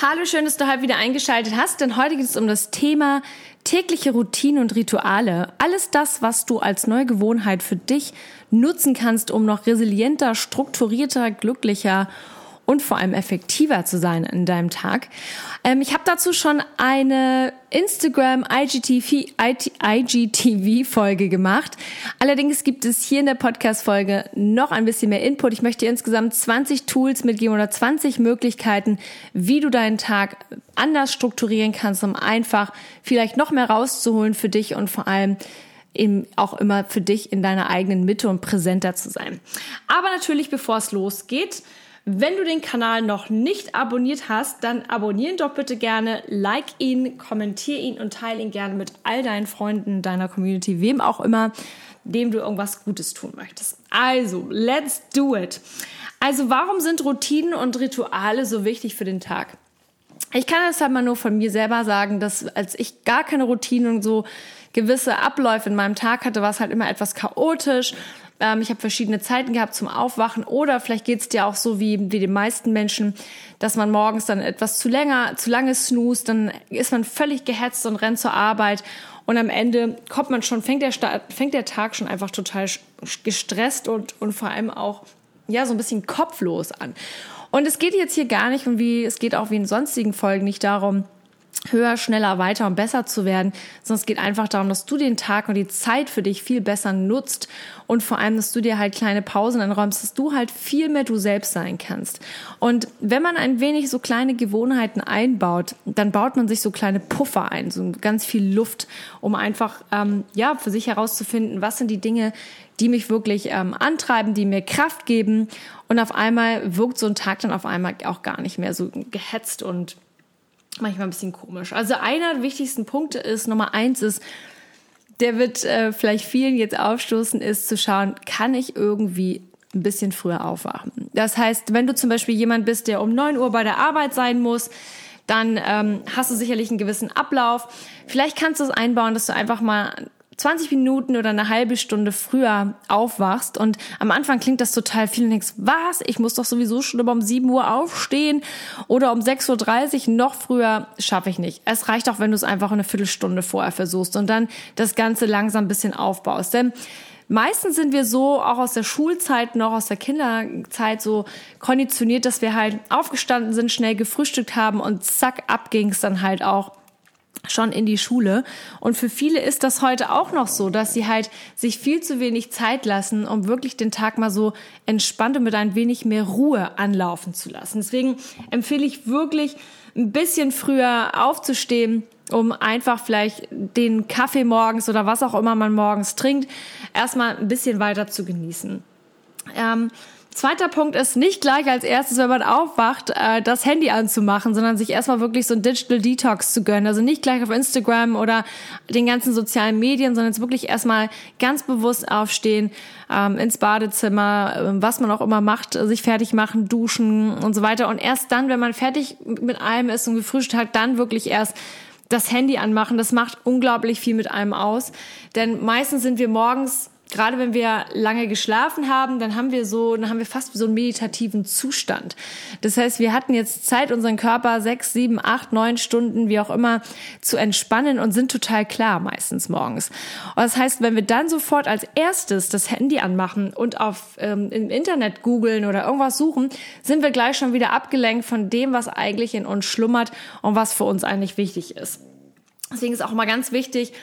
Hallo, schön, dass du heute wieder eingeschaltet hast, denn heute geht es um das Thema tägliche Routinen und Rituale. Alles das, was du als neue Gewohnheit für dich nutzen kannst, um noch resilienter, strukturierter, glücklicher und vor allem effektiver zu sein in deinem Tag. Ähm, ich habe dazu schon eine Instagram IGTV, IGTV Folge gemacht. Allerdings gibt es hier in der Podcast Folge noch ein bisschen mehr Input. Ich möchte insgesamt 20 Tools mitgeben oder 20 Möglichkeiten, wie du deinen Tag anders strukturieren kannst, um einfach vielleicht noch mehr rauszuholen für dich und vor allem eben auch immer für dich in deiner eigenen Mitte und präsenter zu sein. Aber natürlich, bevor es losgeht, wenn du den Kanal noch nicht abonniert hast, dann abonnieren doch bitte gerne, like ihn, kommentier ihn und teile ihn gerne mit all deinen Freunden, deiner Community, wem auch immer, dem du irgendwas Gutes tun möchtest. Also, let's do it. Also, warum sind Routinen und Rituale so wichtig für den Tag? Ich kann das halt mal nur von mir selber sagen, dass als ich gar keine Routinen und so gewisse Abläufe in meinem Tag hatte, war es halt immer etwas chaotisch ähm, ich habe verschiedene Zeiten gehabt zum Aufwachen oder vielleicht geht es dir auch so wie, wie den meisten Menschen, dass man morgens dann etwas zu länger, zu lange snoost, dann ist man völlig gehetzt und rennt zur Arbeit und am Ende kommt man schon, fängt der, fängt der Tag schon einfach total gestresst und, und vor allem auch ja, so ein bisschen kopflos an. Und es geht jetzt hier gar nicht, und wie es geht auch wie in sonstigen Folgen nicht darum, höher, schneller, weiter und besser zu werden, sondern es geht einfach darum, dass du den Tag und die Zeit für dich viel besser nutzt und vor allem, dass du dir halt kleine Pausen anräumst, dass du halt viel mehr du selbst sein kannst. Und wenn man ein wenig so kleine Gewohnheiten einbaut, dann baut man sich so kleine Puffer ein, so ganz viel Luft, um einfach ähm, ja für sich herauszufinden, was sind die Dinge, die mich wirklich ähm, antreiben, die mir Kraft geben. Und auf einmal wirkt so ein Tag dann auf einmal auch gar nicht mehr so gehetzt und manchmal ein bisschen komisch. Also einer der wichtigsten Punkte ist, Nummer eins ist, der wird äh, vielleicht vielen jetzt aufstoßen, ist zu schauen, kann ich irgendwie ein bisschen früher aufwachen. Das heißt, wenn du zum Beispiel jemand bist, der um neun Uhr bei der Arbeit sein muss, dann ähm, hast du sicherlich einen gewissen Ablauf. Vielleicht kannst du es einbauen, dass du einfach mal 20 Minuten oder eine halbe Stunde früher aufwachst und am Anfang klingt das total viel und denkst, was? Ich muss doch sowieso schon um 7 Uhr aufstehen oder um 6.30 Uhr noch früher schaffe ich nicht. Es reicht auch, wenn du es einfach eine Viertelstunde vorher versuchst und dann das Ganze langsam ein bisschen aufbaust. Denn meistens sind wir so, auch aus der Schulzeit, noch aus der Kinderzeit so konditioniert, dass wir halt aufgestanden sind, schnell gefrühstückt haben und zack, ab ging's dann halt auch schon in die Schule. Und für viele ist das heute auch noch so, dass sie halt sich viel zu wenig Zeit lassen, um wirklich den Tag mal so entspannt und mit ein wenig mehr Ruhe anlaufen zu lassen. Deswegen empfehle ich wirklich ein bisschen früher aufzustehen, um einfach vielleicht den Kaffee morgens oder was auch immer man morgens trinkt, erstmal ein bisschen weiter zu genießen. Ähm, Zweiter Punkt ist nicht gleich als erstes, wenn man aufwacht, äh, das Handy anzumachen, sondern sich erstmal wirklich so ein Digital Detox zu gönnen. Also nicht gleich auf Instagram oder den ganzen sozialen Medien, sondern jetzt wirklich erstmal ganz bewusst aufstehen, ähm, ins Badezimmer, äh, was man auch immer macht, sich fertig machen, duschen und so weiter. Und erst dann, wenn man fertig mit allem ist und gefrühstückt hat, dann wirklich erst das Handy anmachen. Das macht unglaublich viel mit einem aus. Denn meistens sind wir morgens gerade wenn wir lange geschlafen haben, dann haben wir so, dann haben wir fast so einen meditativen Zustand. Das heißt, wir hatten jetzt Zeit, unseren Körper sechs, sieben, acht, neun Stunden, wie auch immer, zu entspannen und sind total klar meistens morgens. Und das heißt, wenn wir dann sofort als erstes das Handy anmachen und auf ähm, im Internet googeln oder irgendwas suchen, sind wir gleich schon wieder abgelenkt von dem, was eigentlich in uns schlummert und was für uns eigentlich wichtig ist. Deswegen ist auch mal ganz wichtig,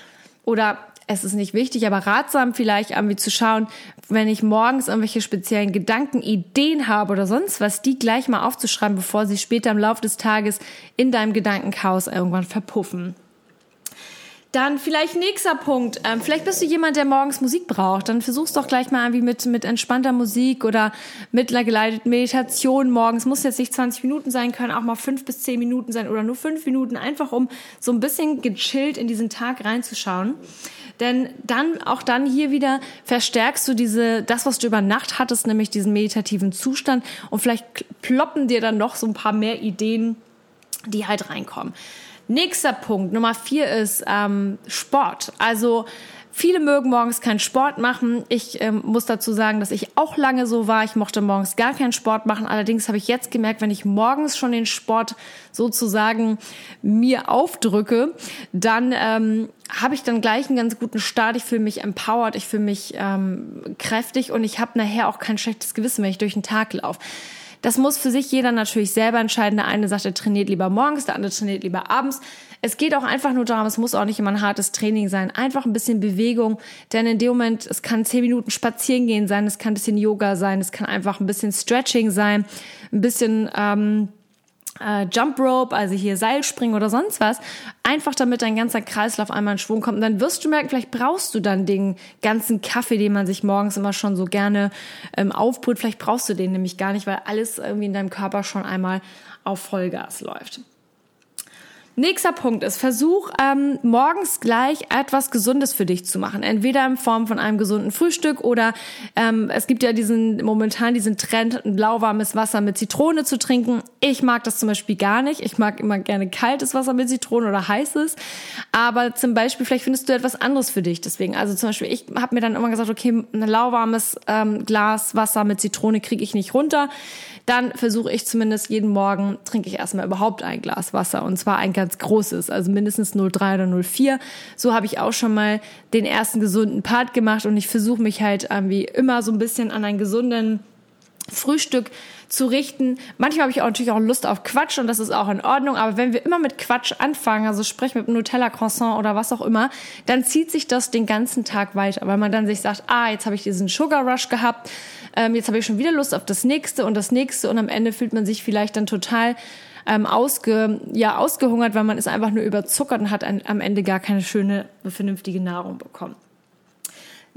oder es ist nicht wichtig, aber ratsam vielleicht irgendwie zu schauen, wenn ich morgens irgendwelche speziellen Gedanken, Ideen habe oder sonst was, die gleich mal aufzuschreiben, bevor sie später im Laufe des Tages in deinem Gedankenchaos irgendwann verpuffen. Dann vielleicht nächster Punkt. Ähm, vielleicht bist du jemand, der morgens Musik braucht. Dann versuch's doch gleich mal irgendwie mit, mit entspannter Musik oder mit einer geleiteten Meditation morgens. Muss jetzt nicht 20 Minuten sein, können auch mal fünf bis zehn Minuten sein oder nur fünf Minuten, einfach um so ein bisschen gechillt in diesen Tag reinzuschauen. Denn dann, auch dann hier wieder verstärkst du diese, das, was du über Nacht hattest, nämlich diesen meditativen Zustand und vielleicht ploppen dir dann noch so ein paar mehr Ideen, die halt reinkommen. Nächster Punkt, Nummer vier ist ähm, Sport. Also Viele mögen morgens keinen Sport machen. Ich ähm, muss dazu sagen, dass ich auch lange so war. Ich mochte morgens gar keinen Sport machen. Allerdings habe ich jetzt gemerkt, wenn ich morgens schon den Sport sozusagen mir aufdrücke, dann ähm, habe ich dann gleich einen ganz guten Start. Ich fühle mich empowered, ich fühle mich ähm, kräftig und ich habe nachher auch kein schlechtes Gewissen, wenn ich durch den Tag laufe. Das muss für sich jeder natürlich selber entscheiden. Der eine sagt, er trainiert lieber morgens, der andere trainiert lieber abends. Es geht auch einfach nur darum, es muss auch nicht immer ein hartes Training sein. Einfach ein bisschen Bewegung, denn in dem Moment, es kann zehn Minuten spazieren gehen sein, es kann ein bisschen Yoga sein, es kann einfach ein bisschen Stretching sein, ein bisschen ähm, äh, Jump Rope, also hier Seilspringen oder sonst was, einfach damit dein ganzer Kreislauf einmal in Schwung kommt. Und dann wirst du merken, vielleicht brauchst du dann den ganzen Kaffee, den man sich morgens immer schon so gerne ähm, aufbrüht. Vielleicht brauchst du den nämlich gar nicht, weil alles irgendwie in deinem Körper schon einmal auf Vollgas läuft. Nächster Punkt ist, versuch ähm, morgens gleich etwas Gesundes für dich zu machen. Entweder in Form von einem gesunden Frühstück oder ähm, es gibt ja diesen momentan diesen Trend, ein lauwarmes Wasser mit Zitrone zu trinken. Ich mag das zum Beispiel gar nicht. Ich mag immer gerne kaltes Wasser mit Zitrone oder heißes. Aber zum Beispiel, vielleicht findest du etwas anderes für dich. Deswegen, also zum Beispiel, ich habe mir dann immer gesagt, okay, ein lauwarmes ähm, Glas Wasser mit Zitrone kriege ich nicht runter dann versuche ich zumindest jeden Morgen, trinke ich erstmal überhaupt ein Glas Wasser und zwar ein ganz großes, also mindestens 0,3 oder 0,4. So habe ich auch schon mal den ersten gesunden Part gemacht und ich versuche mich halt irgendwie immer so ein bisschen an einen gesunden Frühstück zu richten. Manchmal habe ich auch natürlich auch Lust auf Quatsch und das ist auch in Ordnung. Aber wenn wir immer mit Quatsch anfangen, also sprich mit Nutella Croissant oder was auch immer, dann zieht sich das den ganzen Tag weiter, weil man dann sich sagt, ah, jetzt habe ich diesen Sugar Rush gehabt, ähm, jetzt habe ich schon wieder Lust auf das nächste und das nächste und am Ende fühlt man sich vielleicht dann total ähm, ausge, ja, ausgehungert, weil man ist einfach nur überzuckert und hat ein, am Ende gar keine schöne, vernünftige Nahrung bekommen.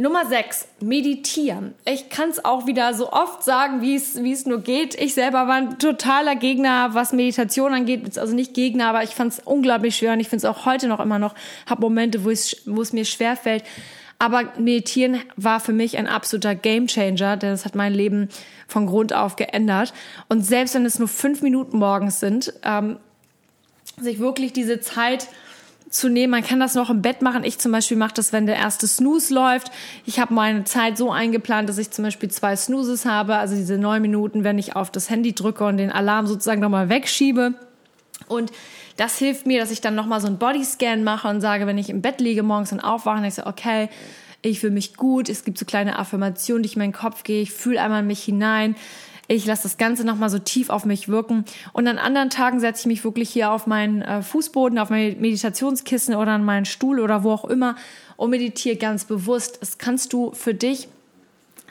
Nummer 6, meditieren. Ich kann es auch wieder so oft sagen, wie es nur geht. Ich selber war ein totaler Gegner, was Meditation angeht. Also nicht Gegner, aber ich fand es unglaublich schwer und ich finde es auch heute noch immer noch, habe Momente, wo es, mir schwer fällt. Aber Meditieren war für mich ein absoluter Gamechanger, denn es hat mein Leben von Grund auf geändert. Und selbst wenn es nur fünf Minuten morgens sind, ähm, sich wirklich diese Zeit zu nehmen. Man kann das noch im Bett machen. Ich zum Beispiel mache das, wenn der erste Snooze läuft. Ich habe meine Zeit so eingeplant, dass ich zum Beispiel zwei Snoozes habe, also diese neun Minuten, wenn ich auf das Handy drücke und den Alarm sozusagen nochmal wegschiebe. Und das hilft mir, dass ich dann nochmal so einen Bodyscan mache und sage, wenn ich im Bett liege morgens und aufwache, ich so, okay, ich fühle mich gut, es gibt so kleine Affirmationen, die ich in meinen Kopf gehe, ich fühle einmal in mich hinein, ich lasse das Ganze nochmal so tief auf mich wirken. Und an anderen Tagen setze ich mich wirklich hier auf meinen äh, Fußboden, auf mein Meditationskissen oder an meinen Stuhl oder wo auch immer und meditiere ganz bewusst. Das kannst du für dich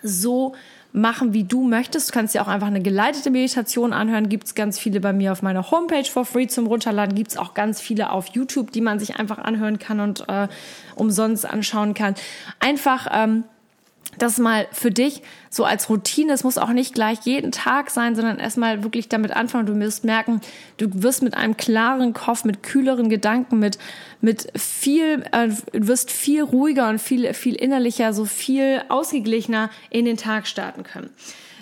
so machen, wie du möchtest. Du kannst dir auch einfach eine geleitete Meditation anhören. Gibt es ganz viele bei mir auf meiner Homepage for free zum Runterladen. Gibt es auch ganz viele auf YouTube, die man sich einfach anhören kann und äh, umsonst anschauen kann. Einfach ähm, das mal für dich so als Routine. Es muss auch nicht gleich jeden Tag sein, sondern erstmal wirklich damit anfangen. Du wirst merken, du wirst mit einem klaren Kopf, mit kühleren Gedanken, mit, mit viel, äh, wirst viel ruhiger und viel, viel innerlicher, so viel ausgeglichener in den Tag starten können.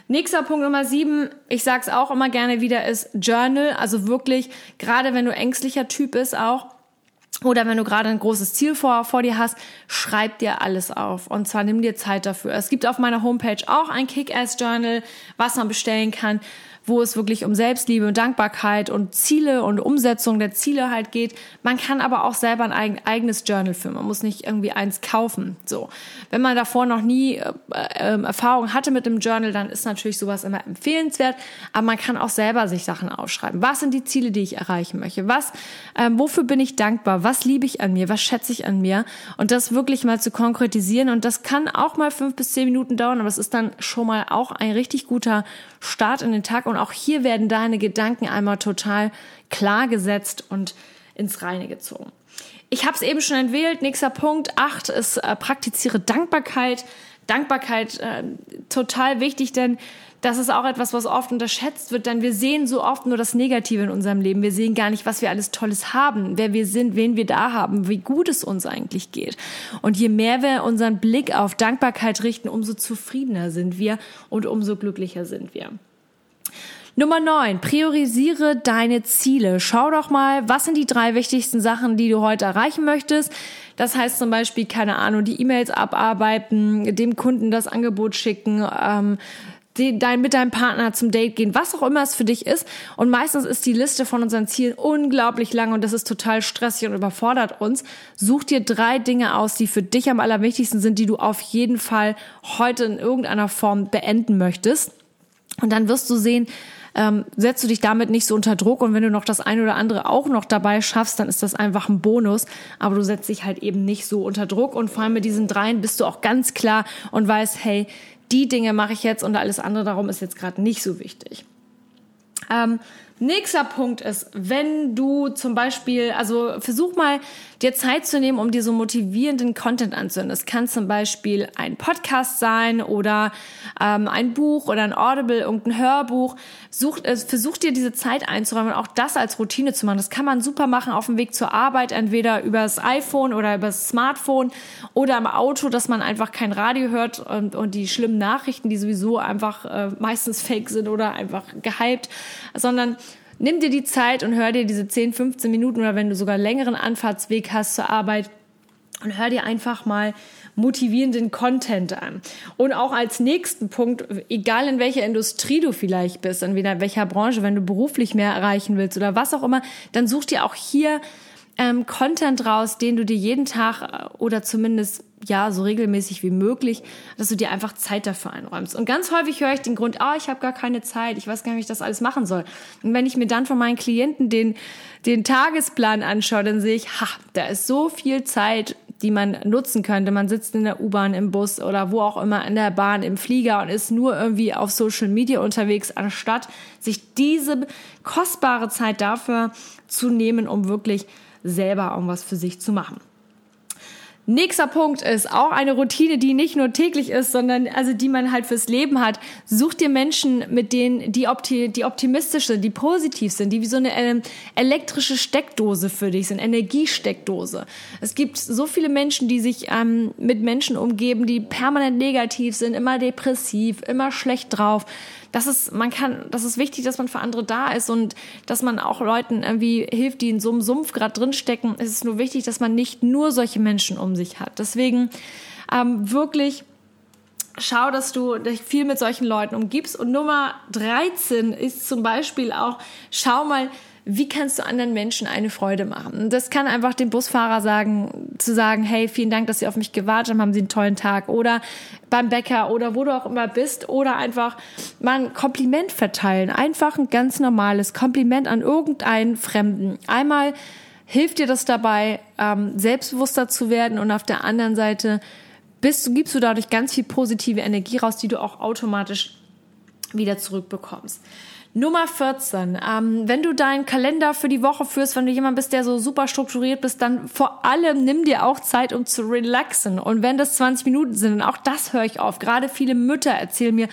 Nächster Punkt Nummer sieben, ich sag's auch immer gerne wieder, ist Journal. Also wirklich, gerade wenn du ängstlicher Typ bist auch, oder wenn du gerade ein großes Ziel vor, vor dir hast, schreib dir alles auf. Und zwar nimm dir Zeit dafür. Es gibt auf meiner Homepage auch ein Kick-Ass-Journal, was man bestellen kann wo es wirklich um Selbstliebe und Dankbarkeit und Ziele und Umsetzung der Ziele halt geht. Man kann aber auch selber ein eigenes Journal führen. Man muss nicht irgendwie eins kaufen. So. Wenn man davor noch nie äh, äh, Erfahrung hatte mit dem Journal, dann ist natürlich sowas immer empfehlenswert. Aber man kann auch selber sich Sachen aufschreiben. Was sind die Ziele, die ich erreichen möchte? Was, äh, wofür bin ich dankbar? Was liebe ich an mir? Was schätze ich an mir? Und das wirklich mal zu konkretisieren. Und das kann auch mal fünf bis zehn Minuten dauern, aber es ist dann schon mal auch ein richtig guter Start in den Tag. Und auch hier werden deine Gedanken einmal total klar gesetzt und ins Reine gezogen. Ich habe es eben schon entwählt. Nächster Punkt, acht ist äh, praktiziere Dankbarkeit. Dankbarkeit äh, total wichtig, denn das ist auch etwas, was oft unterschätzt wird, denn wir sehen so oft nur das Negative in unserem Leben. Wir sehen gar nicht, was wir alles Tolles haben, wer wir sind, wen wir da haben, wie gut es uns eigentlich geht. Und je mehr wir unseren Blick auf Dankbarkeit richten, umso zufriedener sind wir und umso glücklicher sind wir. Nummer 9. Priorisiere deine Ziele. Schau doch mal, was sind die drei wichtigsten Sachen, die du heute erreichen möchtest. Das heißt zum Beispiel, keine Ahnung, die E-Mails abarbeiten, dem Kunden das Angebot schicken, ähm, dein, mit deinem Partner zum Date gehen, was auch immer es für dich ist. Und meistens ist die Liste von unseren Zielen unglaublich lang und das ist total stressig und überfordert uns. Such dir drei Dinge aus, die für dich am allerwichtigsten sind, die du auf jeden Fall heute in irgendeiner Form beenden möchtest. Und dann wirst du sehen, ähm, setzt du dich damit nicht so unter Druck und wenn du noch das eine oder andere auch noch dabei schaffst, dann ist das einfach ein Bonus, aber du setzt dich halt eben nicht so unter Druck und vor allem mit diesen dreien bist du auch ganz klar und weißt, hey, die Dinge mache ich jetzt und alles andere darum ist jetzt gerade nicht so wichtig. Ähm, nächster Punkt ist, wenn du zum Beispiel, also versuch mal dir Zeit zu nehmen, um dir so motivierenden Content anzuhören. Das kann zum Beispiel ein Podcast sein oder ähm, ein Buch oder ein Audible, irgendein Hörbuch. Such, äh, versuch dir diese Zeit einzuräumen und auch das als Routine zu machen. Das kann man super machen auf dem Weg zur Arbeit, entweder übers iPhone oder übers Smartphone oder im Auto, dass man einfach kein Radio hört und, und die schlimmen Nachrichten, die sowieso einfach äh, meistens fake sind oder einfach gehypt, sondern nimm dir die Zeit und hör dir diese 10, 15 Minuten oder wenn du sogar längeren Anfahrtsweg hast zur Arbeit und hör dir einfach mal motivierenden Content an. Und auch als nächsten Punkt, egal in welcher Industrie du vielleicht bist, in welcher Branche, wenn du beruflich mehr erreichen willst oder was auch immer, dann such dir auch hier ähm, Content raus, den du dir jeden Tag äh, oder zumindest ja so regelmäßig wie möglich, dass du dir einfach Zeit dafür einräumst. Und ganz häufig höre ich den Grund, ah, oh, ich habe gar keine Zeit, ich weiß gar nicht, wie ich das alles machen soll. Und wenn ich mir dann von meinen Klienten den den Tagesplan anschaue, dann sehe ich, ha, da ist so viel Zeit, die man nutzen könnte. Man sitzt in der U-Bahn, im Bus oder wo auch immer in der Bahn, im Flieger und ist nur irgendwie auf Social Media unterwegs, anstatt sich diese kostbare Zeit dafür zu nehmen, um wirklich selber irgendwas für sich zu machen. Nächster Punkt ist auch eine Routine, die nicht nur täglich ist, sondern also die man halt fürs Leben hat. Such dir Menschen, mit denen die, opti die optimistisch sind, die positiv sind, die wie so eine äh, elektrische Steckdose für dich sind, Energiesteckdose. Es gibt so viele Menschen, die sich ähm, mit Menschen umgeben, die permanent negativ sind, immer depressiv, immer schlecht drauf das ist, man kann, das ist wichtig, dass man für andere da ist und dass man auch Leuten irgendwie hilft, die in so einem Sumpf gerade drinstecken. Es ist nur wichtig, dass man nicht nur solche Menschen sich hat. Deswegen ähm, wirklich schau, dass du dich viel mit solchen Leuten umgibst. Und Nummer 13 ist zum Beispiel auch, schau mal, wie kannst du anderen Menschen eine Freude machen? Das kann einfach dem Busfahrer sagen, zu sagen, hey, vielen Dank, dass Sie auf mich gewartet haben, haben Sie einen tollen Tag. Oder beim Bäcker oder wo du auch immer bist. Oder einfach mal ein Kompliment verteilen. Einfach ein ganz normales Kompliment an irgendeinen Fremden. Einmal hilft dir das dabei, ähm, selbstbewusster zu werden und auf der anderen Seite bist, gibst du dadurch ganz viel positive Energie raus, die du auch automatisch wieder zurückbekommst. Nummer 14. Ähm, wenn du deinen Kalender für die Woche führst, wenn du jemand bist, der so super strukturiert bist, dann vor allem nimm dir auch Zeit, um zu relaxen. Und wenn das 20 Minuten sind, auch das höre ich auf. Gerade viele Mütter erzählen mir,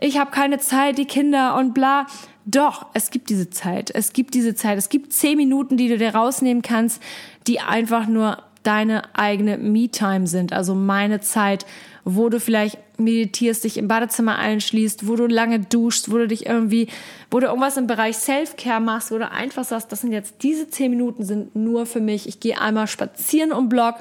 ich habe keine Zeit, die Kinder und bla. Doch, es gibt diese Zeit. Es gibt diese Zeit. Es gibt 10 Minuten, die du dir rausnehmen kannst, die einfach nur deine eigene Me-Time sind. Also meine Zeit, wo du vielleicht meditierst, dich im Badezimmer einschließt, wo du lange duschst, wo du dich irgendwie, wo du irgendwas im Bereich Self-Care machst, wo du einfach sagst, das sind jetzt diese zehn Minuten sind nur für mich. Ich gehe einmal spazieren um Block,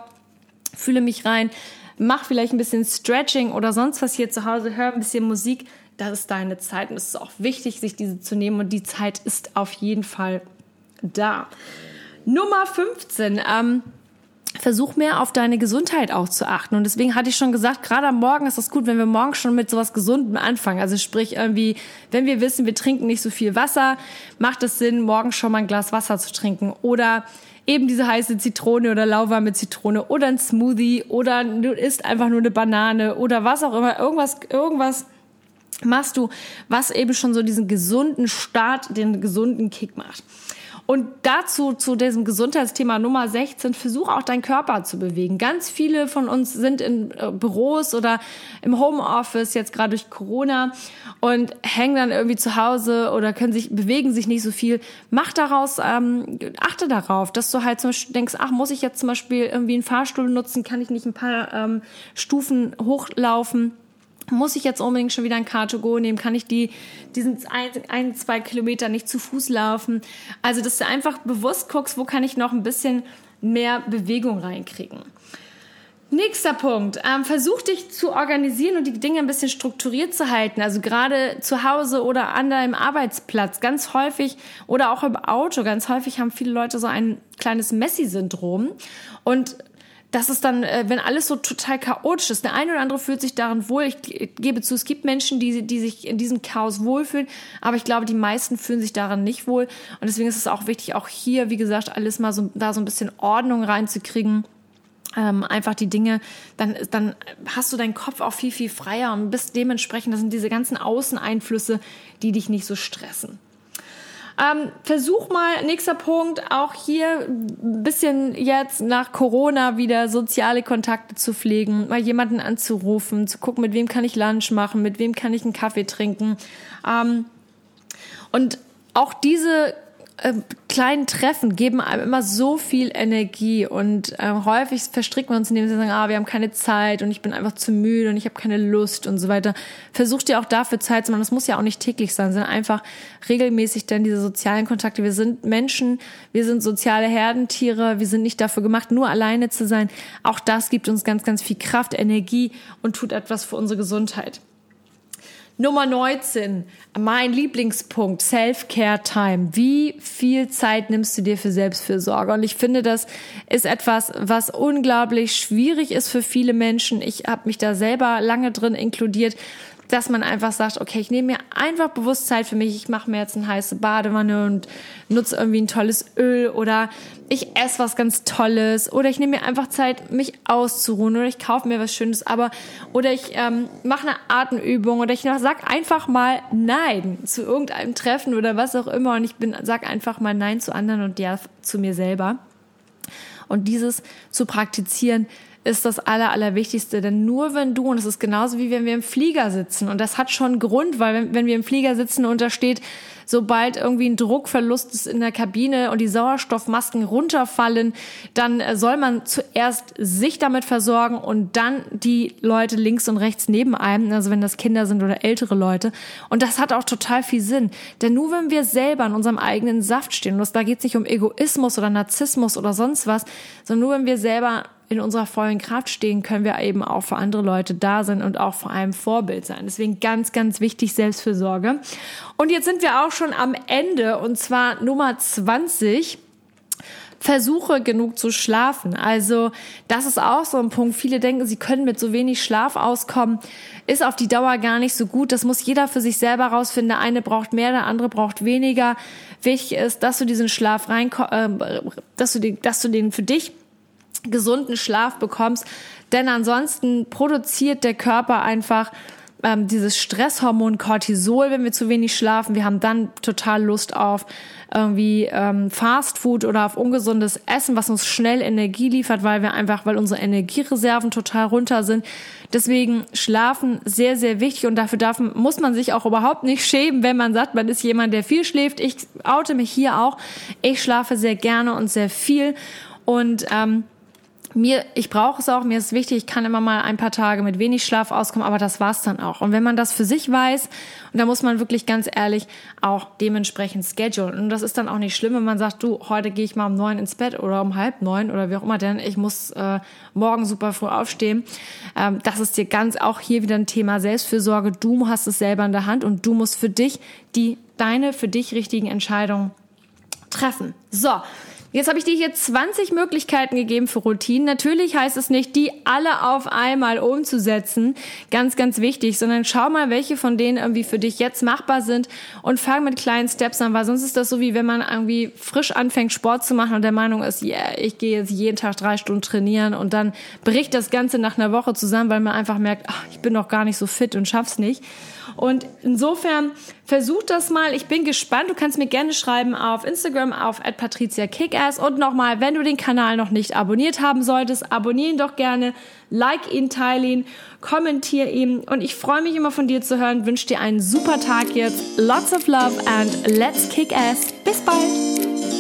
fühle mich rein, mach vielleicht ein bisschen Stretching oder sonst was hier zu Hause, hör ein bisschen Musik. Das ist deine Zeit und es ist auch wichtig, sich diese zu nehmen und die Zeit ist auf jeden Fall da. Nummer 15. Ähm, versuch mehr auf deine Gesundheit auch zu achten. Und deswegen hatte ich schon gesagt, gerade am Morgen ist das gut, wenn wir morgen schon mit sowas Gesundem anfangen. Also sprich irgendwie, wenn wir wissen, wir trinken nicht so viel Wasser, macht es Sinn, morgen schon mal ein Glas Wasser zu trinken. Oder eben diese heiße Zitrone oder lauwarme Zitrone oder ein Smoothie oder du isst einfach nur eine Banane oder was auch immer. Irgendwas, irgendwas machst du, was eben schon so diesen gesunden Start, den gesunden Kick macht. Und dazu, zu diesem Gesundheitsthema Nummer 16, versuch auch deinen Körper zu bewegen. Ganz viele von uns sind in äh, Büros oder im Homeoffice, jetzt gerade durch Corona, und hängen dann irgendwie zu Hause oder können sich, bewegen sich nicht so viel. Mach daraus, ähm, achte darauf, dass du halt zum Beispiel denkst, ach, muss ich jetzt zum Beispiel irgendwie einen Fahrstuhl nutzen? Kann ich nicht ein paar ähm, Stufen hochlaufen? Muss ich jetzt unbedingt schon wieder ein Car2Go nehmen? Kann ich die, diesen ein, ein, zwei Kilometer nicht zu Fuß laufen? Also, dass du einfach bewusst guckst, wo kann ich noch ein bisschen mehr Bewegung reinkriegen. Nächster Punkt. Ähm, versuch dich zu organisieren und die Dinge ein bisschen strukturiert zu halten. Also gerade zu Hause oder an deinem Arbeitsplatz. Ganz häufig oder auch im Auto. Ganz häufig haben viele Leute so ein kleines Messi-Syndrom. Und das ist dann, äh, wenn alles so total chaotisch ist. Der eine oder andere fühlt sich darin wohl. Ich gebe zu, es gibt Menschen, die, die sich in diesem Chaos wohlfühlen, aber ich glaube, die meisten fühlen sich daran nicht wohl. Und deswegen ist es auch wichtig, auch hier, wie gesagt, alles mal so, da so ein bisschen Ordnung reinzukriegen. Ähm, einfach die Dinge, dann, dann hast du deinen Kopf auch viel, viel freier und bist dementsprechend, das sind diese ganzen Außeneinflüsse, die dich nicht so stressen. Ähm, versuch mal, nächster Punkt, auch hier ein bisschen jetzt nach Corona wieder soziale Kontakte zu pflegen, mal jemanden anzurufen, zu gucken, mit wem kann ich Lunch machen, mit wem kann ich einen Kaffee trinken. Ähm, und auch diese äh, kleinen Treffen geben einem immer so viel Energie und äh, häufig verstricken wir uns, indem wir sagen, ah, wir haben keine Zeit und ich bin einfach zu müde und ich habe keine Lust und so weiter. Versucht ihr auch dafür Zeit zu machen. Das muss ja auch nicht täglich sein, sondern einfach regelmäßig dann diese sozialen Kontakte. Wir sind Menschen, wir sind soziale Herdentiere, wir sind nicht dafür gemacht, nur alleine zu sein. Auch das gibt uns ganz, ganz viel Kraft, Energie und tut etwas für unsere Gesundheit. Nummer 19, mein Lieblingspunkt, Self-Care-Time. Wie viel Zeit nimmst du dir für Selbstfürsorge? Und ich finde, das ist etwas, was unglaublich schwierig ist für viele Menschen. Ich habe mich da selber lange drin inkludiert dass man einfach sagt, okay, ich nehme mir einfach bewusst Zeit für mich, ich mache mir jetzt eine heiße Badewanne und nutze irgendwie ein tolles Öl oder ich esse was ganz Tolles oder ich nehme mir einfach Zeit, mich auszuruhen oder ich kaufe mir was Schönes, aber oder ich ähm, mache eine Atemübung oder ich sag einfach mal Nein zu irgendeinem Treffen oder was auch immer und ich bin sag einfach mal Nein zu anderen und ja zu mir selber. Und dieses zu praktizieren, ist das Aller, Allerwichtigste. Denn nur wenn du, und es ist genauso wie wenn wir im Flieger sitzen, und das hat schon Grund, weil wenn, wenn wir im Flieger sitzen und da steht, sobald irgendwie ein Druckverlust ist in der Kabine und die Sauerstoffmasken runterfallen, dann äh, soll man zuerst sich damit versorgen und dann die Leute links und rechts neben einem, also wenn das Kinder sind oder ältere Leute. Und das hat auch total viel Sinn. Denn nur wenn wir selber in unserem eigenen Saft stehen, und da geht es nicht um Egoismus oder Narzissmus oder sonst was, sondern nur wenn wir selber in unserer vollen Kraft stehen, können wir eben auch für andere Leute da sein und auch vor allem Vorbild sein. Deswegen ganz, ganz wichtig Selbstfürsorge. Und jetzt sind wir auch schon am Ende und zwar Nummer 20 versuche genug zu schlafen. Also das ist auch so ein Punkt. Viele denken, sie können mit so wenig Schlaf auskommen. Ist auf die Dauer gar nicht so gut. Das muss jeder für sich selber rausfinden. Der eine braucht mehr, der andere braucht weniger. Wichtig ist, dass du diesen Schlaf rein, äh, dass du den, dass du den für dich gesunden Schlaf bekommst. Denn ansonsten produziert der Körper einfach ähm, dieses Stresshormon Cortisol, wenn wir zu wenig schlafen. Wir haben dann total Lust auf irgendwie ähm, Fast Food oder auf ungesundes Essen, was uns schnell Energie liefert, weil wir einfach, weil unsere Energiereserven total runter sind. Deswegen Schlafen sehr, sehr wichtig und dafür darf, muss man sich auch überhaupt nicht schämen, wenn man sagt, man ist jemand, der viel schläft. Ich oute mich hier auch. Ich schlafe sehr gerne und sehr viel und ähm, mir, ich brauche es auch, mir ist wichtig, ich kann immer mal ein paar Tage mit wenig Schlaf auskommen, aber das war's dann auch. Und wenn man das für sich weiß, und da muss man wirklich ganz ehrlich auch dementsprechend schedulen. Und das ist dann auch nicht schlimm, wenn man sagt, du, heute gehe ich mal um neun ins Bett oder um halb neun oder wie auch immer, denn ich muss äh, morgen super früh aufstehen. Ähm, das ist dir ganz auch hier wieder ein Thema Selbstfürsorge. Du hast es selber in der Hand und du musst für dich die, deine für dich richtigen Entscheidungen treffen. So. Jetzt habe ich dir hier 20 Möglichkeiten gegeben für Routinen. Natürlich heißt es nicht, die alle auf einmal umzusetzen. Ganz, ganz wichtig, sondern schau mal, welche von denen irgendwie für dich jetzt machbar sind und fang mit kleinen Steps an, weil sonst ist das so, wie wenn man irgendwie frisch anfängt, Sport zu machen und der Meinung ist, yeah, ich gehe jetzt jeden Tag drei Stunden trainieren und dann bricht das Ganze nach einer Woche zusammen, weil man einfach merkt, ach, ich bin noch gar nicht so fit und schaff's nicht. Und insofern versuch das mal. Ich bin gespannt. Du kannst mir gerne schreiben auf Instagram auf @patriziakickass und nochmal, wenn du den Kanal noch nicht abonniert haben solltest, abonnieren doch gerne, like ihn, teile ihn, kommentier ihn und ich freue mich immer von dir zu hören. Wünsche dir einen super Tag jetzt. Lots of love and let's kick ass. Bis bald.